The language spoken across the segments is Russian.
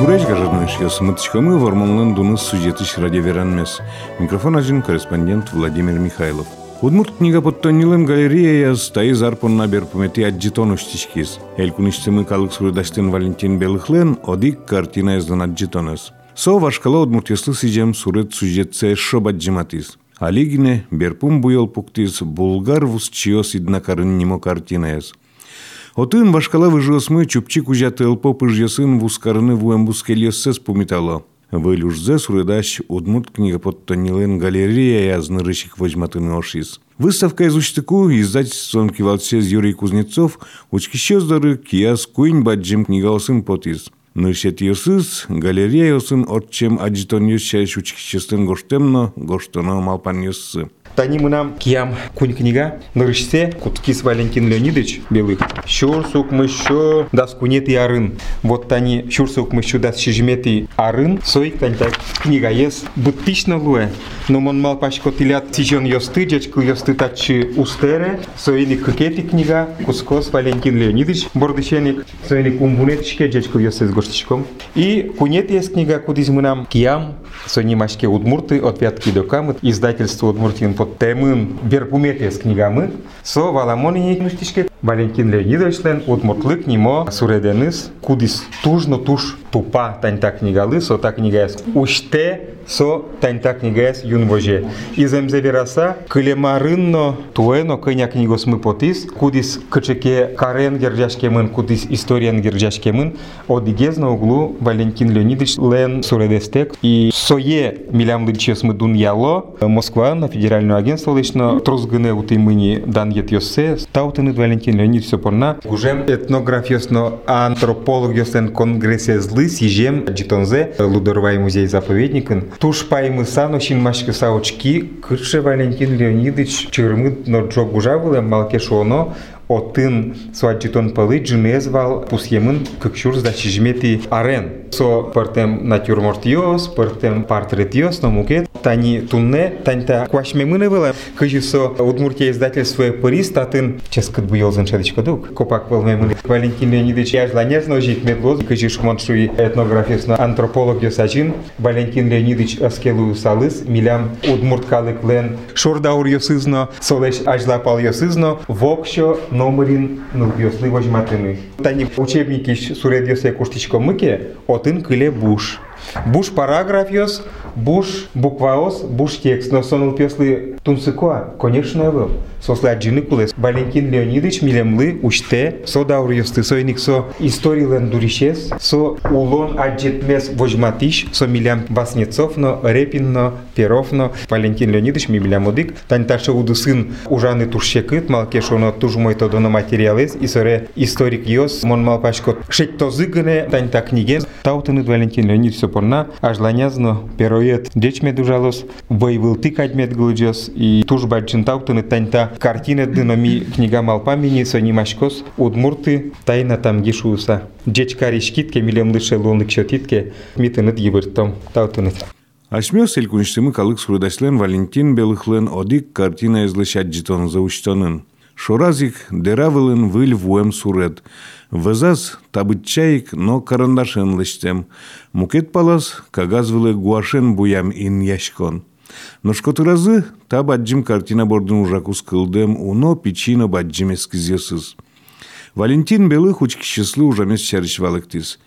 Чебурач гажарныш ясымытычкамы варманлан дуныс сюжетыш радиоверанмес. Микрофон один корреспондент Владимир Михайлов. Удмурт книга подтонилым галерея яз тайы зарпонна берпумети аджитон уштишкиз. Элкуништымы калык суредаштын Валентин Белыхлен одик картина яздан аджитонес. Со вашкала удмурт яслы сижем сурет сюжетце шобаджиматиз. Алигине берпум буйол пуктиз булгар вусчиос иднакарын нимо картина яз. Отын башкала выжосмы чупчик ужаты ылпо пыжьясын вускарыны вуэм бускельессес пумитало. Вылюжзе сурыдаш удмурт книга подтонилен галерея язны рыщик возьматын ошиз. Выставка из Уштыку, издательством кивалсез Юрий Кузнецов, учкищездары кияс куин баджим книга осын потиз. Нышет йосыз, галерея осын отчем аджитон йосчайш учкищестен гоштемно, гоштоно малпан йоссы. Тани мынам киям кунь книга нырышсе Куткис Валентин Леонидович Белых. Щур сук мыщу дас кунети арын. Вот тани щур сук мыщу дас шижмети арын. Сой тань так книга ес буттично луэ. Но мон мал пашко тилят тижон йосты, дечку йосты тачи устере. Сойни кыкети книга Кускос Валентин Леонидович Бордышеник. Сойни кумбунетичке дечку йосты с гоштичком. И кунети есть книга кудиз мынам киям. Сойни машке удмурты от пятки до камыт. Издательство удмуртин под tăiemând, verpumetesc knigă mânt, so valamoni, nu știți Валентин Леонидовичлен удмуртлык нимо суреденис кудис тужно туж тупа таньта книгалы, со та книга уште со таньта книга юн воже. Иземзе вераса клемарынно туэно кыня книгос мы потис, кудис кычеке карен гержашкемын, кудис историан гержашкемын, одигез на углу Валентин Леонидович лен суредестек. И сое милям лычес мы дун яло, Москва на федеральное агентство лично трозгыне утымыни дан ет йосе, таутынет Валентин Леонидович сопорна. Уже этнографиосно антропологиосен конгрессе злы сижем джитонзе лудорвай музей заповедникын. Туш паймы саношин машка саучки, кырше Валентин Леонидович чырмы норджо гужавылы малке шоно, отын суаджитон палы джунезвал пусьемын кыкшур зачижмети арен. Со портем натюрмортиос, портем портретиос, но мукет, тани тунне, таньта квашмемыны было, кыжи со Удмуртия издательство Парис, татын ческат буйол заншадычка дук. Копак волмемыны. Валентин Леонидович яжла нежно жить медлоз, кыжи шмоншуи этнографисно антрополог йосачин, Валентин Леонидович аскелу салыс, милям Удмурт калык лен, шордаур йосызно, солеш ажлапал йосызно, вокшо номерин ну йосли возьматыны. Тани учебники суред йосе куштичко мыке, отын кыле буш. Буш параграф йос, буш букваос, буш текст, но сонул песли тунсыкоа, конечно, был. Сосли аджины кулес. Валентин Леонидович милемлы учте, со даур йосты, со иник со истории лен дуришес, со улон аджетмес возьматиш, со милям Васнецов, но Репин, но Перов, но Валентин Леонидович ми милям одик. Тань таша уду сын ужаны туршекыт, малкеш оно туж мой то доно материалес, и соре историк йос, мон мал пашкот шек то зыгане, тань та книген. Таутыныт Валентин Леонидович сопорна, ажланязно пероет деч медужалос, воевыл ты кадмет глуджос, и туж баджин таутыныт тань та картина дынами книга малпамени сонимашкос удмурты тайна там гишуса. Деч каришкитке милем лыше лонлык шотитке митыныт йывыртом таутыныт. Ашмёс элкунштымы калык сурудашлен Валентин Белыхлен одик картина излышат житон заучтонын. Шоразик деравылын выль вуэм сурет. Вызаз табытчаик, но карандашен лыштем. Мукет палас кагаз вылы гуашен буям ин яшкон. Noshkoturazı ta bacım kartina bordun ужак ускылдым, уно пичина баджимес кизесыз. Валентин белых уч кишеслы ужамес чарышвалыктыз.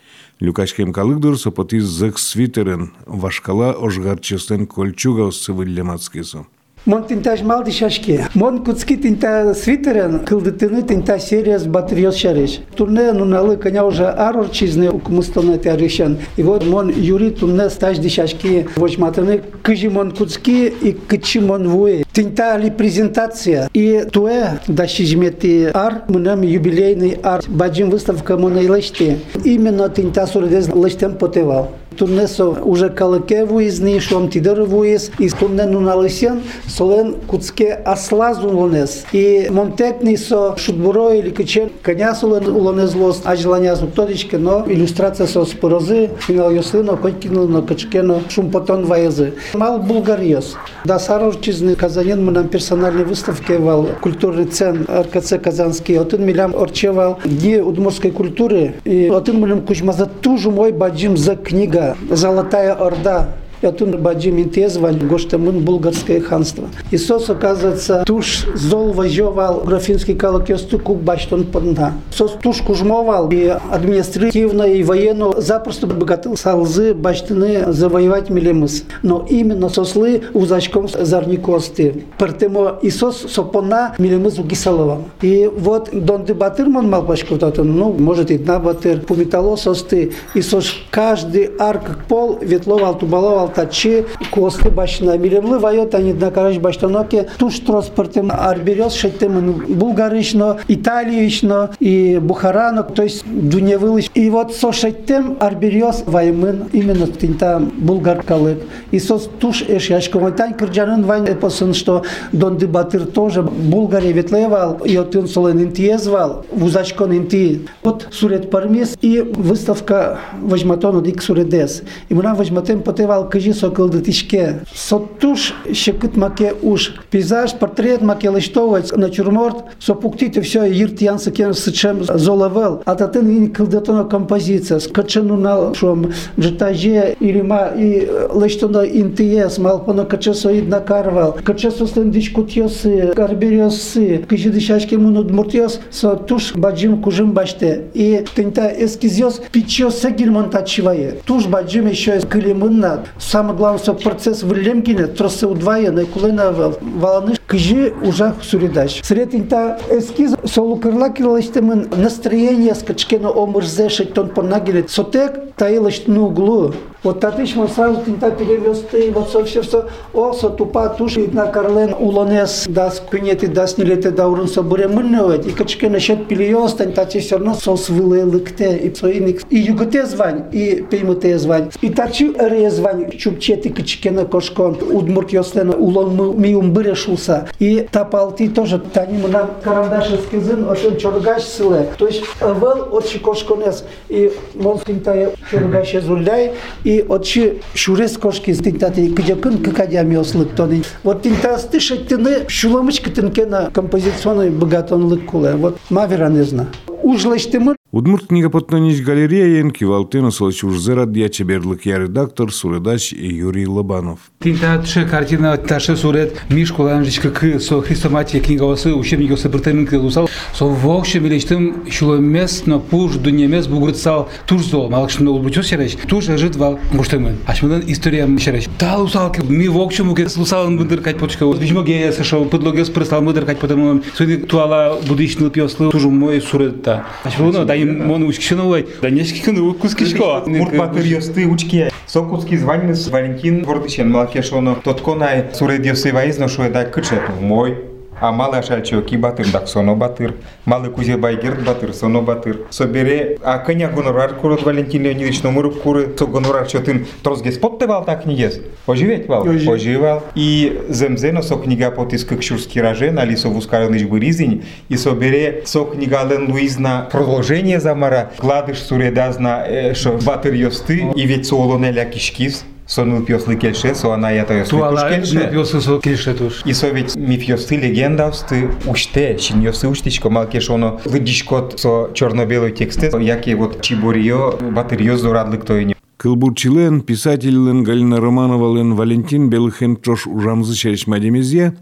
Люкашкем калыгдыр сапатыз зэк свитерын, вашкала ожгарчестен кольчуга усы выллемацкызы. Мон тинтаж малди шашке. Мон куцки тинта свитерен, кылдытыны тинта серияс батриос шариш. Турне нуналы коня уже арор чизне укмустона тяришан. И вот мон юри турне стаж ди шашки вожматыны кыжи мон куцки и кычи мон вуе. Тинта ли презентация. И туэ да шижмети ар, мынам юбилейный ар. Баджим выставка мон илешти. Именно тинта суредез лештем потевал. Турнесо уже калаке вуизни, шом тидер вуиз, и турне нуналисен, солен куцке аслаз улонес. И монтетни со шутбуро или качен, коня солен улонез лос, а желания зуктодичке, но иллюстрация со спорозы, финал йослино, койкино, но качкено, шум потон ваезы. Мал булгариос. Да сарор чизны каза гражданин мы нам персональной выставке вал культурный цен РКЦ Казанский. Отын милям орчевал дни удмурской культуры. И отын милям кучмаза тужу мой баджим за книга «Золотая Орда» Ятун Баджим Интезваль, Гоштамын, Булгарское ханство. Исос, оказывается, туш зол возжевал графинский колокесту кук баштон подна. Сос туш кужмовал и административно, и военно запросто богатыл салзы баштыны завоевать милемыс. Но именно сослы узачком зарникосты. Партемо Исос сопона милемыс угисалова. И вот донды батырман мал ну, может и на батыр, пумитало состы. Исос каждый арк пол ветловал, тубаловал тачи косты башына милемлы вайот они на караш баштаноке туш транспортем арберез шеттем булгарично италиично и бухарано то есть дуневылыш и вот со шеттем арберез ваймын именно тинта булгар калык. И со туш эш яшковайтан кырджанын вайн эпосын что донды батыр тоже булгаре ветлевал и отын солен интиезвал вузачкон инти. Вот сурет пармес и выставка возьматону дик суредес и мы нам возьматем потевал кажи сокол да тишке. Со туш щекът маке уж. Пейзаж, портрет маке лыштовец, натюрморт, со пуктите все, йирт ян сакен сычем золовел. А татын ин кылдатона композиция. Скачану на шом джетаже или ма и лыштона интиес, малпона качесо ид накарвал. Качесо стендич кутьосы, карбериосы, кыжи дышачки мунут муртьос, со туш баджим кужим баште. И тента эскизиос пичо сегирмон тачивае. Туш баджим еще кылимынна, Самое главное, что процесс в Лемкине тросы удвоенный, кулена валаны, кижи уже суридач. Сред инта эскиз солу кырлакилаштымын настроение скачкено омырзе шейтон понагилет. Сотек таилаштын ну углу. Вот татыш мы сразу тинта перевести, вот все все все. О, со тупа туши на карлен улонес дас кунети дас нилете даурун со буремынневать. И качке насчет пилиос, тань тати все равно со свыле лыкте. И соиник. И юготе звань, и пеймуте звань. И тачи эре звань, чупчети качке на кошкон. Удмурт йослена улон ми умбыре да. И тапалти тоже, тани на карандаш эскизин, ошен чоргаш сылы. То есть вэл отчи кошконес, и мон синтае чоргаш эзулляй, и очи шурес кошки синтате, кыджакын кыкадями ослык тони. Вот тинтас тышеттины шуламычкы тынкена композиционной богатонлык кулы. Вот маверанезна. Ужлаштымы зна. Ужлаштымы Удмурт книгопотнонич галерея кивалтына солчужзера дьячеберлык я редактор, суредач Юрий Лобанов. Тинта тше картина таше сурет Мишко Ланжичка к со хрестоматия книга осы учебник осы бертемин кылусал со вокше милештим шулемес на пуш дунемес бугрыцал турзо малкшын ол бучос шереш туш жит вал муштемын ашмадан история шереш тал усал ми вокше муке слусал мындыр кать почка вижмо ге сашо подлогес прислал мындыр кать потому суди туала будишныл пьослы тужу мой суретта ашмадан дай мону учкишиновой да нешкикын укускишко мурт батыр ёсты учки сокутский званец валентин вордычен малкешоно тотконай суредиосы ваизно шо да кычету мой а малы ашальчоки батыр дак соно батыр. Малы кузе байгерт батыр соно батыр. Собере а коня гонорар курот валентин леонидович номер куры со гонорар чотын трозге споттевал так книгес оживеть вал оживал. И земзено со книга потиск кшурский раже на лисо вускарыныч быризень и собере со книга лен луизна продолжение замара. Кладыш суредазна шо батыр ёсты. И ведь солонеля кишкис Сонул пьослы кельше, со она я то ёсты туш кельше. Пьослы со кельше туш. И со ведь ми пьослы легенда усты уште, чин ёсты уштичко малкеш оно лыдишкот со черно-белый тексте, яки вот батырьё зурадлы кто и не. Кылбурчилен, писательлен Галина Романовален Валентин Белыхен трош ужамзы шеришмадемезия,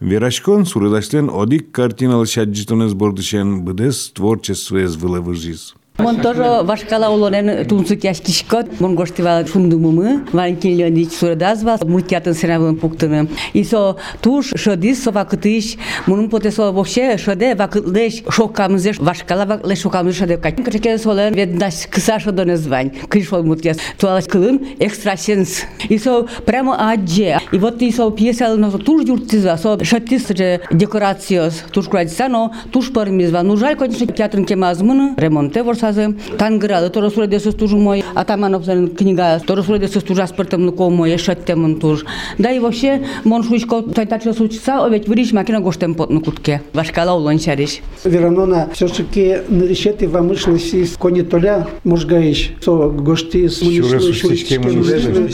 Верашкон сурыдаштен одик картиналы шаджитонез бордышен быдес творчествоез вылывыжиз. Мон тоже вашкала улонен тунсук яшкишкот, мон гоштива шундумумы, Валентин Леонидович сурадазвал, мультятын сыравын пуктыны. И со туш шодис со вакытыш, мунун потесо вообще шоде вакытлеш шокамызеш, вашкала ваклеш шокамызеш шоде кать. Качеке солен веднаш кыса шодоне звань, кышол мутяс, туалаш кылын экстрасенс. И со прямо адже. И вот и со пьеса но туш юртиза, со шатис декорациос, туш крадисано, туш пармизва. Ну жаль, конечно, театрын кемазмыны, ремонте ворса сазы тангыралы торосуредесыз тужумой атамановтын е книга торосуредесыз тужа спыртым нукомой эшеттемын туж да и вообще мон шучко тайтача сучса овет вириш макина гоштем потну кутке. Вашкала улон чариш Веронона все-таки решеты вамышлыси кони толя мужгаиш со гошти с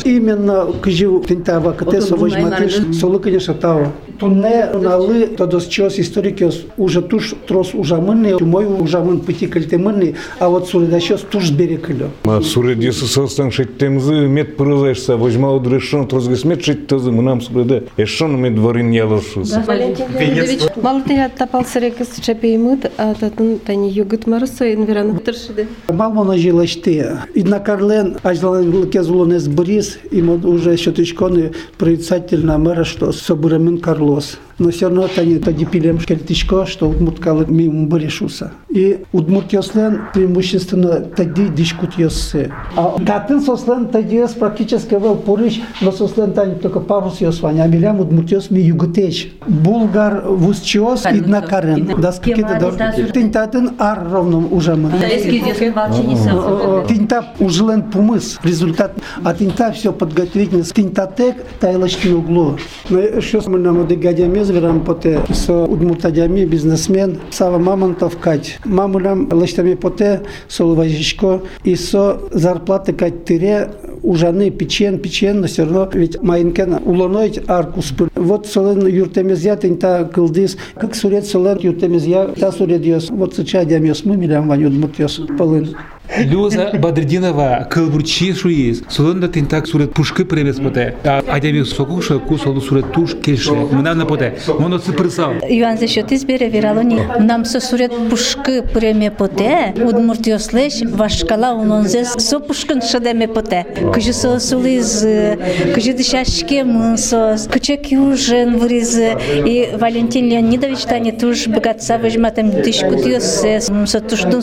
Именно кыжи тентава катесо возьматыш солы конечно тау тао Тунне налы тодос чос историки уже туш трос ужамынны, мой ужамын пути кальтемынны, а вот суридащос туш берекілі. Суредесі состан шеттемзі мет пырызайшса, вожма удрешон трозгыс мет шеттезі мынам суреде, эшон мет варин ялошуз. Валентин Леонидович, Малтыня тапал сырекыз чапеймыт, а татын тани югыт марысы инверан тыршыды. Малмона жилашты. Иднакарлен ажлан кезулонес брис, и уже щеточконы прорицательно мэра, что собурамен Of course, но все равно тани тоді пилем шкельтичко, что удмурткалы мимо решуса. И удмуртioслен преимущественно тоді дишкут йосы. А татын сослен тоді йос практически вел порыч, но сослен тани только парус йосвань, а милям удмуртиос ми югутеч. Булгар вусчиос и днакарен. Да скиды дор. Тин татын ар ровном уже мы. Тинта ужелен пумыс. Результат. А тинта все подготовительно. Тинтатек тайлочки углу. Но что мы нам одегадями Зверам поте со удмуртадями бизнесмен Сава Мамонтов кать. Мамулям лыштами поте соловажичко и со зарплаты кать тире ужаны печен печен, но все равно ведь майнкен улоной аркус. Вот солен юртемезя та кылдис, как сурет солен юртемезя та сурет йос. Вот сыча дямьос мы милям ваню удмуртьос полын. Люза Бадридинова кылбурчи шуиз. Солонда тинтак сурет пушкы премес поте. Адеми сокуша ку солу сурет туш кеше. Мына на поте. Моно цыпрсал. Иван за счет избере виралони. Нам со сурет пушкы преме поте. Удмуртиослеш вашкала унонзес со пушкын шадеме поте. Кыжы со сулиз, кыжы дышашке мынсос, кыче кюжен вриз. И Валентин Леонидович тани туш богатца выжматым дышкутиос со туштун.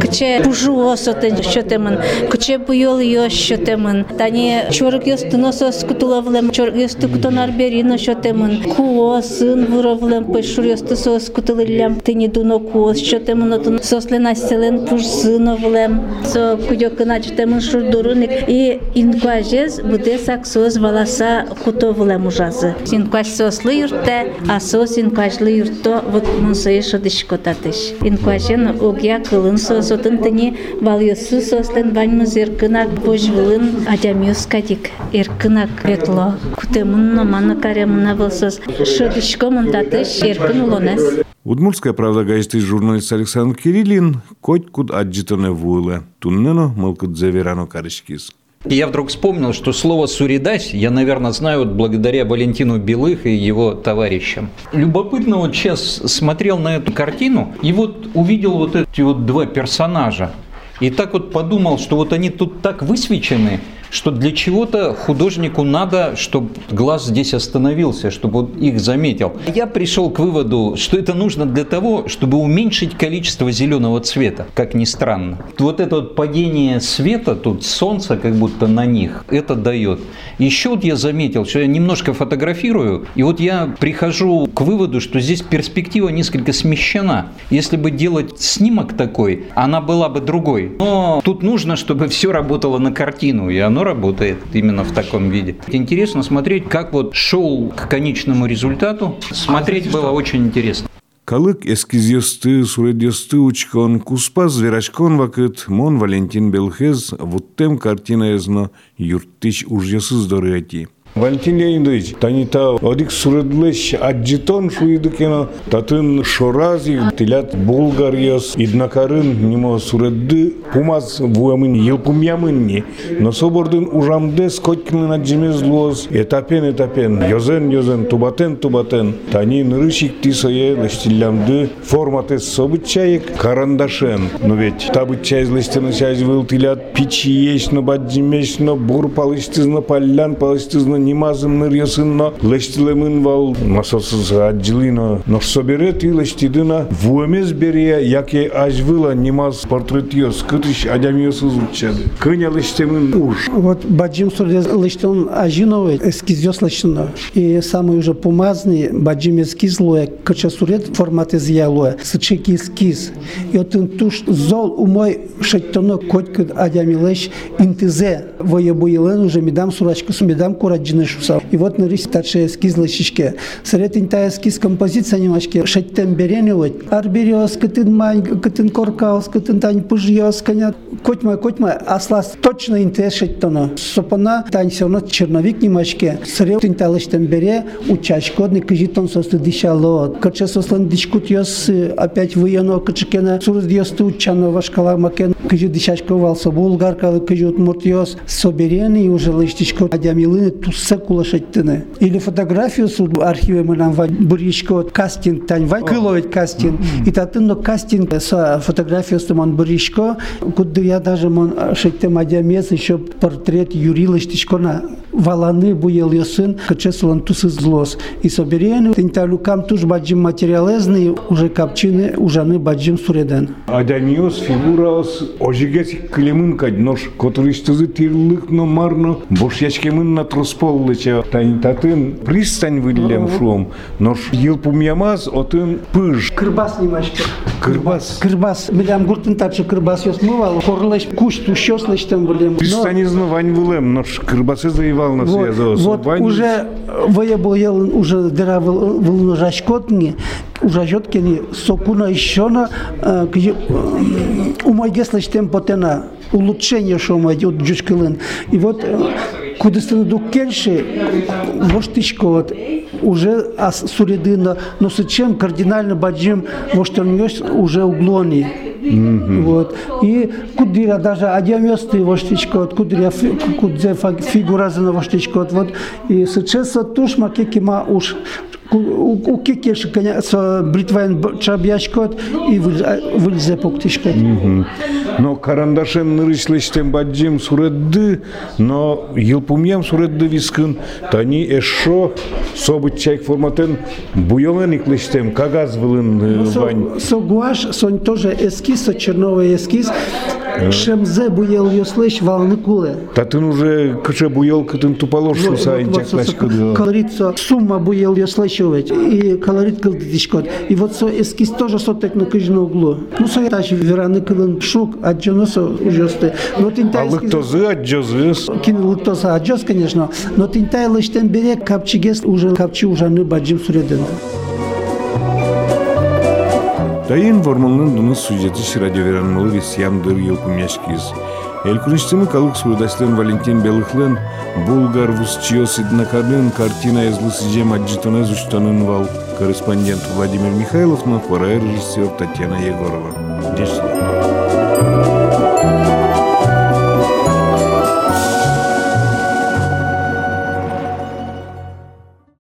Кыче пужу осотен шотемын, куче буйол йос шотемын. Тани чорг йос тыносо скутулавлем, чорг йос тукутонар берино шотемын. Куо сын вуровлем, пешур йос тысо скутылылям, тыни дуно куо шотемын, отын сослен аселен пуш сыновлем. Со кудёкына чотемын шурдуруник. И инкуажез буде саксоз валаса кутовлем ужазы. Инкуаж сослы юрте, а сос инкуажлы юрто вот мунсые шодышкотатыш. Инкуажен огя кылын сосотын тыни Валюсу сослен ваньмыз эркынак божвылын адямюс кадик эркынак ветло. Кутемын номаны каремына болсос. Шыдышко мунтатыш эркын улонес. Удмуртская правда газеты журналист Александр Кириллин коть куд аджитане вуйле. Туннено мылкыт заверано карышкис. Я вдруг вспомнил, что слово «суридась» я, наверное, знаю вот благодаря Валентину Белых и его товарищам. Любопытно, вот сейчас смотрел на эту картину и вот увидел вот эти вот два персонажа. И так вот подумал, что вот они тут так высвечены, что для чего-то художнику надо, чтобы глаз здесь остановился, чтобы он их заметил. Я пришел к выводу, что это нужно для того, чтобы уменьшить количество зеленого цвета, как ни странно. Вот это вот падение света, тут солнце как будто на них, это дает. Еще вот я заметил, что я немножко фотографирую, и вот я прихожу к выводу, что здесь перспектива несколько смещена. Если бы делать снимок такой, она была бы другой. Но тут нужно, чтобы все работало на картину, и оно работает именно в таком виде. Интересно смотреть, как вот шел к конечному результату. Смотреть было очень интересно. Калык эскизесты, суредесты учкон, куспа зверачкон вакыт, мон Валентин Белхез, вот тем картина езно юртыч ужьясыз дорыати. Валентин Леонидович, танита одик суредлеш аджитон шуидыкена, татын шорази, тилят булгарьяс, иднакарын нимо суредды, пумаз вуамын елпумямынни, но собордын ужамде скоткинын аджимез луоз, этапен этапен, йозен йозен, тубатен тубатен, тани нырышик тисое лештиллямды, форматес событчаек карандашен, но ведь табытчай злестена чайз выл тилят но баджимеш, но бур палыштызна, паллян палыштызна, нимазым нырьясынна, лештилемын вал, масосыз аджилина, но соберет и лештидына, вуэмез берия, яке ажвыла нимаз портретиос, кытыш адямиосыз учады. Кыня лештемын уж. Вот баджим сурде лыштон ажиновый эскизёс лыштона. И самый уже помазный баджим эскиз луэ, кыча сурет формат изъялуэ, сычеки эскиз. И вот туш зол умой шеттоно котькы адямилеш интизе. Воебуелен уже медам сурачку, медам кураджин чижны шуса. И вот на таче эскиз лышишке. Сред инта эскиз композиция немашке шеттен береневать. Арбериос, кытын мань, кытын коркаус, кытын тань пыжьос, коня. Котьма, котьма, аслас точно инте шеттона. Сопона тань все равно черновик немашке. Сред инта лыштен бере, учачкодный кыжитон состы дишало. Каче сослан дишкут йос опять выяно кычкена. Сурыз диосты учано вашкала макен. Кыжи дишачковался булгарка, кыжи утмуртьос. Соберени уже лыштичко адямилыны тусса кулашеттыны. Или фотографию с архиве мы нам буричко кастинг тань вай кыловать кастинг. И татын но кастинг с фотографию с мон буричко. Куда я даже мон шеттем адямес еще портрет Юрий Лыштичко на валаны буел сын, качесулан тусы злос. И соберени тинталюкам туж баджим материалезный уже капчины ужаны баджим суреден. Адямиос фигураос ожигес клемын каднош, который штызы тирлык но марно, бош ячкемын на тросполлыча. Тань татын пристань вылем шум, нош елпумьямаз отын пыж. Кырбас немашко. Кырбас. Кырбас. Билям гуртын тачы кырбас ёс мывал. Корлыш куш тущос лыштым билем. Но- Пристанизно вань вылем, нош кырбасы заевал на связос. вот уже воебоел уже дыра выл жашкотни, уже жоткини сокуна еще на умайгеслыш темпотена улучшение что мы идет джучкалын. И вот куда дук кельши, воштичко вот уже ас суредына, но с чем кардинально баджим, вот он уже углони. Вот. И кудира даже одямёсты воштичко, от кудира кудзе фигура за воштичко, вот. И сейчас туш макекима уж у коня со бритвайн чабьячкот и выльзе поктишкот. Но карандашен нырышлештен баджим суредды, но елпумьям суредды вискын, тани эшо событ чайк форматен буйолен иклештем, кагаз вылын вань. Со гуаш, сон тоже эскиз, со черновый эскиз, шемзе буел ёслыш волны куле. Татын уже кыша буйол кытын тупалош шуса инчак лачкыды. Колорит со сумма буел ёслышевать и колорит кыл дишкот. И вот со эскиз тоже со так на кыжно углу. Ну со таш вераны кылын шук, а джоно со ужасты. Но тинта А лыктозы аджозыс. Кин лыктозы аджос, конечно, но тинта лыштен бере капчигес уже капчи ужаны баджим суреден. Дайын вормалнын дуны сюжети радиоверанмалы весьям дыр елкумяшкиз. Элкунштымы калык сурдашлен Валентин Белыхлен, Булгар Вусчиос Иднакадын картина езлы сижем аджитоне зуштанын вал. Корреспондент Владимир Михайлов, но режиссер Татьяна Егорова. Дешли.